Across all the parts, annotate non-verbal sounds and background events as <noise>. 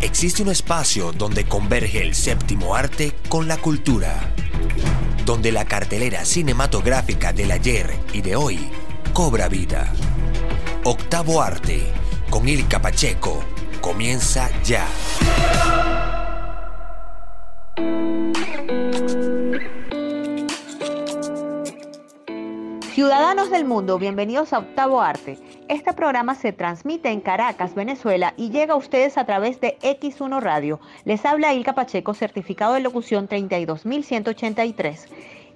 existe un espacio donde converge el séptimo arte con la cultura, donde la cartelera cinematográfica del ayer y de hoy cobra vida. Octavo Arte, con Ilka Pacheco, comienza ya. Ciudadanos del mundo, bienvenidos a Octavo Arte. Este programa se transmite en Caracas, Venezuela y llega a ustedes a través de X1 Radio. Les habla Ilka Pacheco, certificado de locución 32183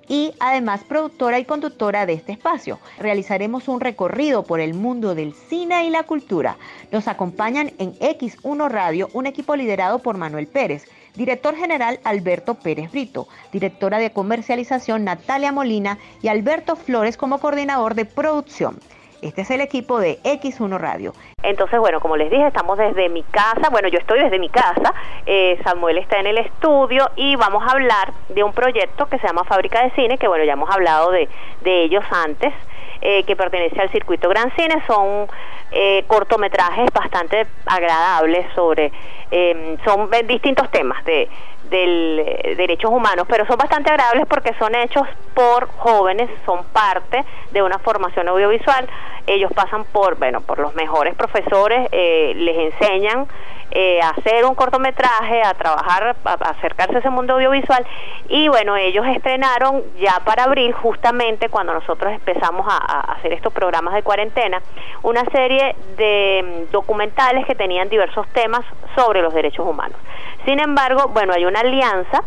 y además productora y conductora de este espacio. Realizaremos un recorrido por el mundo del cine y la cultura. Nos acompañan en X1 Radio un equipo liderado por Manuel Pérez director general Alberto Pérez Brito, directora de comercialización Natalia Molina y Alberto Flores como coordinador de producción. Este es el equipo de X1 Radio. Entonces, bueno, como les dije, estamos desde mi casa, bueno, yo estoy desde mi casa, eh, Samuel está en el estudio y vamos a hablar de un proyecto que se llama Fábrica de Cine, que bueno, ya hemos hablado de, de ellos antes, eh, que pertenece al circuito Gran Cine, son eh, cortometrajes bastante agradables sobre, em, son distintos temas de del, eh, derechos humanos, pero son bastante agradables porque son hechos por jóvenes, son parte de una formación audiovisual. Ellos pasan por, bueno, por los mejores profesores, eh, les enseñan eh, hacer un cortometraje, a trabajar, a, acercarse a ese mundo audiovisual. Y bueno, ellos estrenaron ya para abril, justamente cuando nosotros empezamos a, hacer estos programas de cuarentena, una serie de mm, documentales que tenían diversos temas sobre los derechos humanos. Sin embargo, bueno, hay una alianza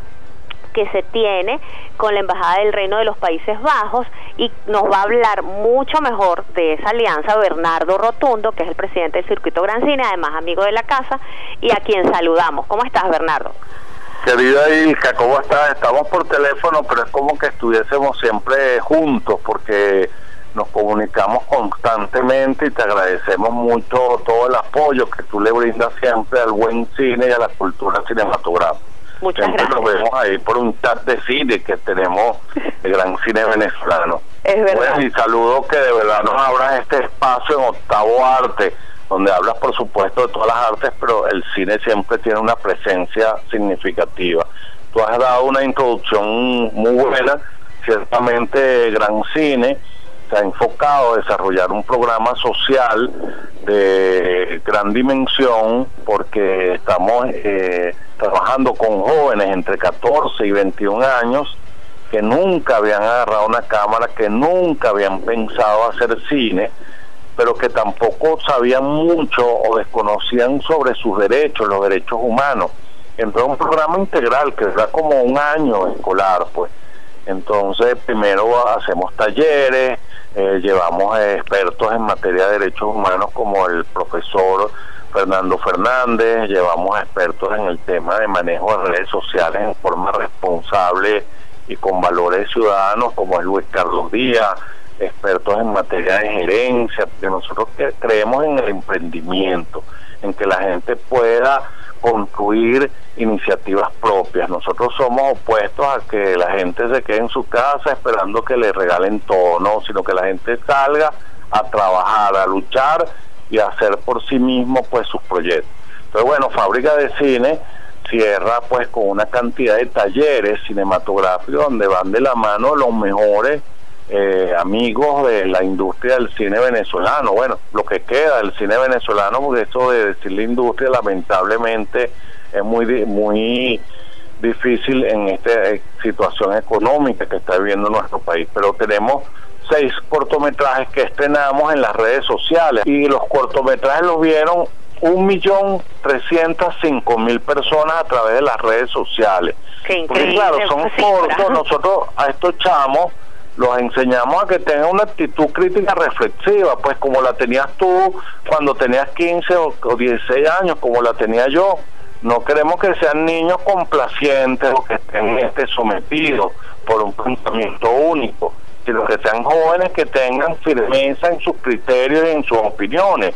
que se tiene con la Embajada del Reino de los Países Bajos y nos va a hablar mucho mejor de esa alianza Bernardo Rotundo, que es el presidente del Circuito Gran Cine, además amigo de la casa, y a quien saludamos. ¿Cómo estás, Bernardo? Querida Ilka, ¿cómo estás? Estamos por teléfono, pero es como que estuviésemos siempre juntos porque nos comunicamos constantemente y te agradecemos mucho todo el apoyo que tú le brindas siempre al buen cine y a la cultura cinematográfica. Muchas gracias. Nos vemos ahí por un chat de cine que tenemos el gran cine <laughs> venezolano. Es verdad. y saludo que de verdad nos abras este espacio en Octavo Arte, donde hablas por supuesto de todas las artes, pero el cine siempre tiene una presencia significativa. Tú has dado una introducción muy buena, ciertamente gran cine se ha enfocado a desarrollar un programa social de gran dimensión porque estamos eh, trabajando con jóvenes entre 14 y 21 años que nunca habían agarrado una cámara, que nunca habían pensado hacer cine, pero que tampoco sabían mucho o desconocían sobre sus derechos, los derechos humanos. Entonces un programa integral que da como un año escolar, pues. Entonces primero hacemos talleres, eh, llevamos expertos en materia de derechos humanos como el profesor Fernando Fernández, llevamos expertos en el tema de manejo de redes sociales en forma responsable y con valores ciudadanos como es Luis Carlos Díaz, expertos en materia de gerencia, porque nosotros creemos en el emprendimiento, en que la gente pueda construir iniciativas propias. Nosotros somos opuestos a que la gente se quede en su casa esperando que le regalen todo, no, sino que la gente salga a trabajar, a luchar y a hacer por sí mismo pues sus proyectos. Entonces, bueno, Fábrica de Cine cierra pues con una cantidad de talleres cinematográficos donde van de la mano los mejores eh, amigos de la industria del cine venezolano. Bueno, lo que queda del cine venezolano, porque eso de decir la industria lamentablemente es muy, muy difícil en esta eh, situación económica que está viviendo nuestro país. Pero tenemos seis cortometrajes que estrenamos en las redes sociales y los cortometrajes los vieron un millón trescientos cinco mil personas a través de las redes sociales. Porque claro, son cortos, nosotros a estos chamos los enseñamos a que tengan una actitud crítica reflexiva, pues como la tenías tú cuando tenías 15 o, 16 años, como la tenía yo. No queremos que sean niños complacientes o que estén este, sometidos por un pensamiento único, sino que sean jóvenes que tengan firmeza en sus criterios y en sus opiniones.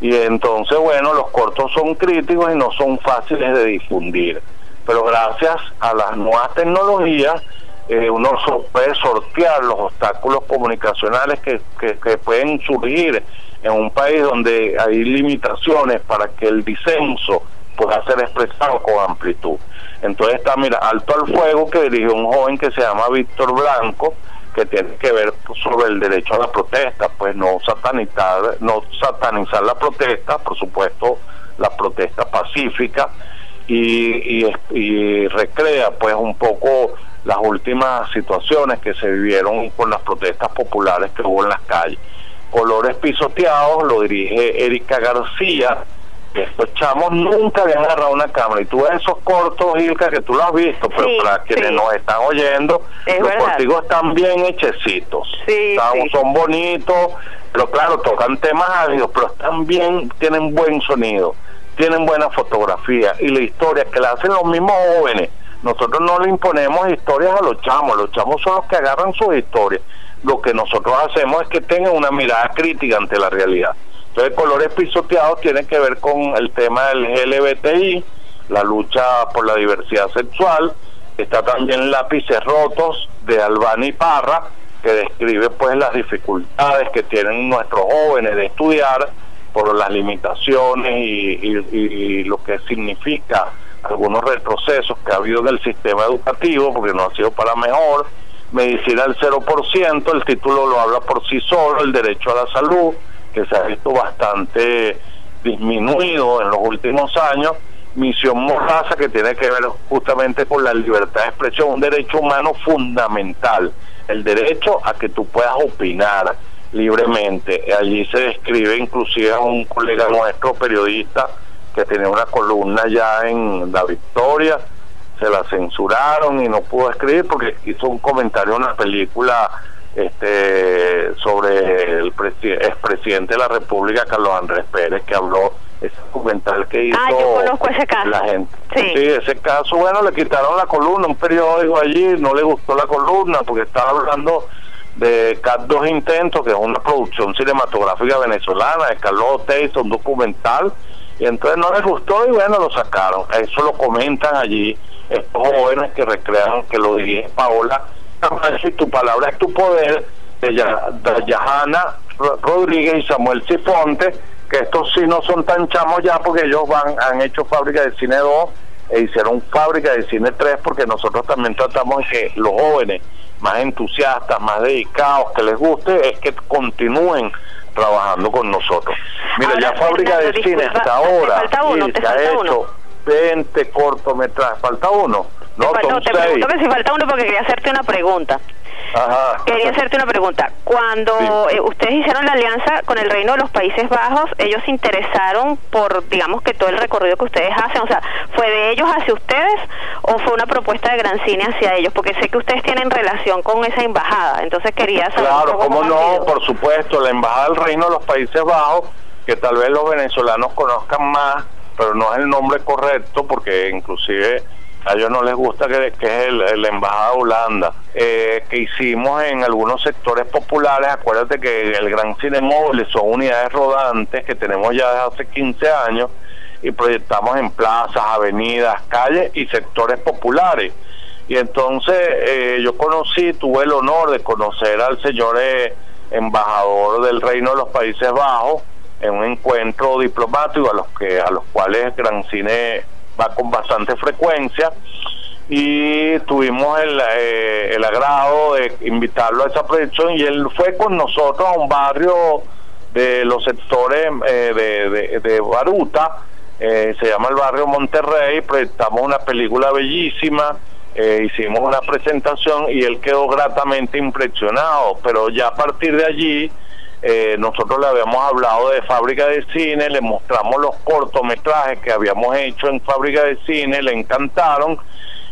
Y entonces, bueno, los cortos son críticos y no son fáciles de difundir. Pero gracias a las nuevas tecnologías, eh, uno puede sortear los obstáculos comunicacionales que, que, pueden surgir en un país donde hay limitaciones para que el disenso pueda ser expresado con amplitud. Entonces está, mira, Alto al Fuego, que dirigió un joven que se llama Víctor Blanco, que tiene que ver sobre el derecho a la protesta, pues no satanizar, no satanizar la protesta, por supuesto la protesta pacífica, y, y, recrea pues un poco las últimas situaciones que se vivieron con las protestas populares que hubo en las calles. Colores pisoteados lo dirige Erika García, estos chamos nunca habían agarrado una cámara. Y tú ves esos cortos, Ilka, que tú lo has visto, pero para quienes nos están oyendo, los cortigos están bien hechecitos. Son bonitos, pero claro, tocan temas áridos, pero están bien, tienen buen sonido, tienen buena fotografía. Y la historia que la hacen los mismos jóvenes. Nosotros no le imponemos historias a los chamos, los chamos son los que agarran sus historias. Lo que nosotros hacemos es que tengan una mirada crítica ante la realidad. Entonces, colores pisoteados tienen que ver con el tema del LBTI, la lucha por la diversidad sexual. Está también Lápices Rotos de Albani Parra, que describe pues las dificultades que tienen nuestros jóvenes de estudiar por las limitaciones y, lo que significa algunos retrocesos que ha habido en el sistema educativo, porque no ha sido para mejor. Medicina al 0%, el título lo habla por sí solo, el derecho a la salud, que se ha visto bastante disminuido en los últimos años, Misión Morraza, que tiene que ver justamente con la libertad de expresión, un derecho humano fundamental, el derecho a que tú puedas opinar libremente. Allí se describe inclusive a un colega nuestro, periodista, que tenía una columna ya en La Victoria, se la censuraron y no pudo escribir porque hizo un comentario en una película este sobre el expresidente de la República, Carlos Andrés Pérez, que habló ese documental que hizo ah, yo conozco ese caso. la gente. Sí. ese caso, bueno, le quitaron la columna, un periódico allí, no le gustó la columna porque estaba hablando de dos Intentos, que es una producción cinematográfica venezolana de Carlos Oteiza, un documental, y entonces no les gustó y bueno, lo sacaron. Eso lo comentan allí estos jóvenes que recrean, que lo dirige Paola si tu palabra es tu poder, de Yahana Rodríguez y Samuel Cifonte, que estos sí no son tan chamos ya porque ellos van han hecho fábrica de cine 2 e hicieron fábrica de cine 3 porque nosotros también tratamos que los jóvenes más entusiastas, más dedicados, que les guste, es que continúen trabajando con nosotros. Mira, ya fábrica de cine hasta ahora se ha hecho 20 cortometrajes, falta uno. No, te, te pregunto que si falta uno porque quería hacerte una pregunta. Ajá. Quería hacerte una pregunta. Cuando eh, ustedes hicieron la alianza con el Reino de los Países Bajos, ellos se interesaron por, digamos, que todo el recorrido que ustedes hacen, o sea, ¿fue de ellos hacia ustedes o fue una propuesta de Gran Cine hacia ellos? Porque sé que ustedes tienen relación con esa embajada, entonces quería saber. Claro, cómo no, por supuesto, la embajada del Reino de los Países Bajos, que tal vez los venezolanos conozcan más, pero no es el nombre correcto, porque inclusive a ellos no les gusta que, que es el, la embajada de Holanda, eh, que hicimos en algunos sectores populares, acuérdate que el Gran Cine Móvil son unidades rodantes que tenemos ya desde hace 15 años y proyectamos en plazas, avenidas, calles y sectores populares. Y entonces eh, yo conocí, tuve el honor de conocer al señor eh, embajador del Reino de los Países Bajos en un encuentro diplomático a los que a los cuales Gran Cine va con bastante frecuencia. Y tuvimos el, eh, el agrado de invitarlo a esa proyección y él fue con nosotros a un barrio de los sectores eh, de, Baruta, eh, se llama el barrio Monterrey, proyectamos una película bellísima, hicimos una presentación y él quedó gratamente impresionado, pero ya a partir de allí eh, nosotros le habíamos hablado de fábrica de cine, le mostramos los cortometrajes que habíamos hecho en fábrica de cine, le encantaron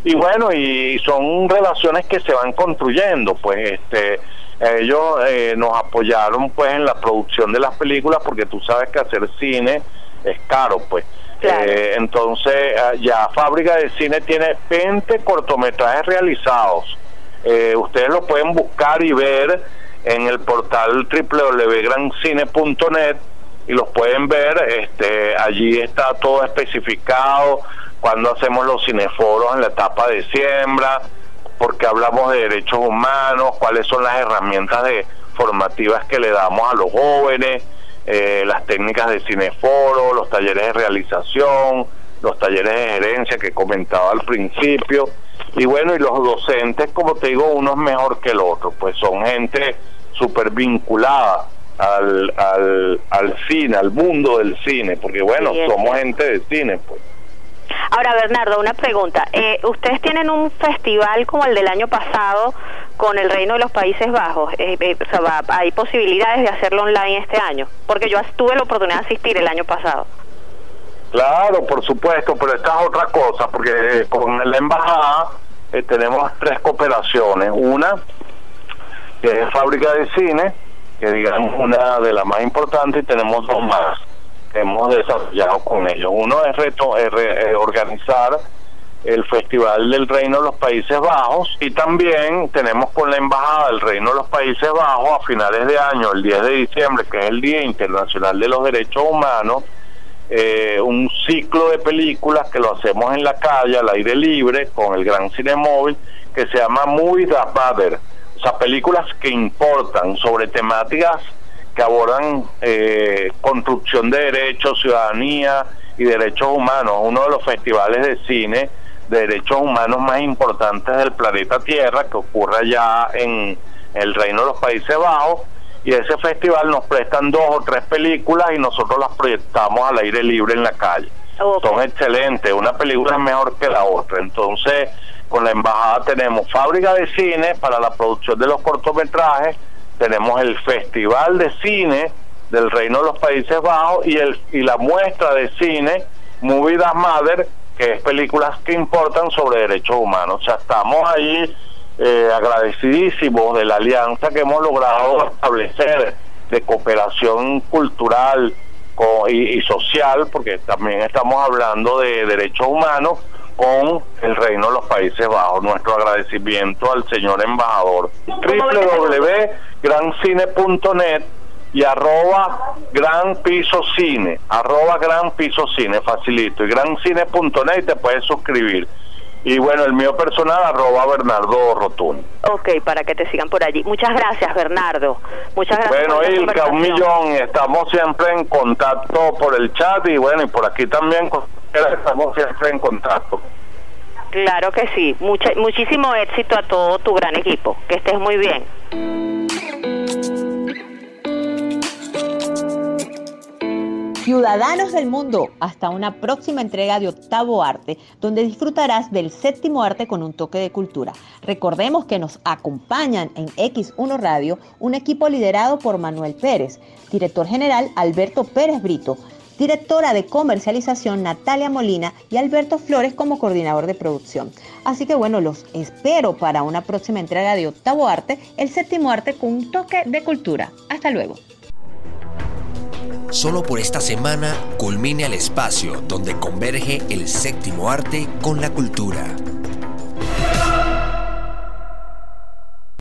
y bueno, y son relaciones que se van construyendo, pues este ellos eh, nos apoyaron pues en la producción de las películas porque tú sabes que hacer cine es caro, pues. Eh, entonces ah, ya Fábrica de Cine tiene 20 cortometrajes realizados. ustedes lo pueden buscar y ver en el portal www.grancine.net y los pueden ver, este, allí está todo especificado, cuando hacemos los cineforos en la etapa de siembra, porque hablamos de derechos humanos, cuáles son las herramientas de formativas que le damos a los jóvenes, eh, las técnicas de cineforo, los talleres de realización, los talleres de gerencia que comentaba al principio, y bueno, y los docentes, como te digo, uno es mejor que el otro, pues son gente súper vinculada al, al, al cine, al mundo del cine, porque bueno, somos gente de cine, pues. Ahora, Bernardo, una pregunta. Eh, ¿Ustedes tienen un festival como el del año pasado con el Reino de los Países Bajos? Eh, eh, o sea, ¿Hay posibilidades de hacerlo online este año? Porque yo tuve la oportunidad de asistir el año pasado. Claro, por supuesto, pero esta es otra cosa, porque con la embajada tenemos tres cooperaciones. Una, que es fábrica de cine, que digamos una de las más importantes, y tenemos dos más hemos desarrollado con ellos. Uno es, reto, es organizar el Festival del Reino de los Países Bajos y también tenemos con la Embajada del Reino de los Países Bajos a finales de año, el 10 de diciembre, que es el Día Internacional de los Derechos Humanos, eh, un ciclo de películas que lo hacemos en la calle, al aire libre, con el Gran Cine Móvil, que se llama Movies That Matter, o sea, películas que importan sobre temáticas que abordan eh, construcción de derechos, ciudadanía y derechos humanos, uno de los festivales de cine de derechos humanos más importantes del planeta Tierra, que ocurre allá en el Reino de los Países Bajos, y ese festival nos prestan dos o tres películas y nosotros las proyectamos al aire libre en la calle. Son excelentes, una película es mejor que la otra. Entonces, con la embajada tenemos fábrica de cine para la producción de los cortometrajes, tenemos el Festival de Cine del Reino de los Países Bajos y, el, y la muestra de cine Movie That Mother, que es películas que importan sobre derechos humanos. O sea, estamos ahí eh, agradecidísimos de la alianza que hemos logrado establecer de cooperación cultural y social, porque también estamos hablando de derechos humanos con el Reino de los Países Bajos. Nuestro agradecimiento al señor embajador. www.grancine.net y arroba gran piso cine, arroba gran piso cine, facilito, y grancine.net y te puedes suscribir. Y bueno, el mío personal, arroba Bernardo Rotún. Ok, para que te sigan por allí. Muchas gracias, Bernardo. Muchas gracias. Bueno, Ilka, un millón. Estamos siempre en contacto por el chat y bueno, y por aquí también estamos siempre en contacto. Claro que sí. muchísimo éxito a todo tu gran equipo. Que estés muy bien. Ciudadanos del mundo, hasta una próxima entrega de Octavo Arte, donde disfrutarás del séptimo arte con un toque de cultura. Recordemos que nos acompañan en X1 Radio un equipo liderado por Manuel Pérez, director general Alberto Pérez Brito, directora de comercialización Natalia Molina y Alberto Flores como coordinador de producción. Así que bueno, los espero para una próxima entrega de Octavo Arte, el séptimo arte con un toque de cultura. Hasta luego. Solo por esta semana culmine el espacio donde converge el séptimo arte con la cultura.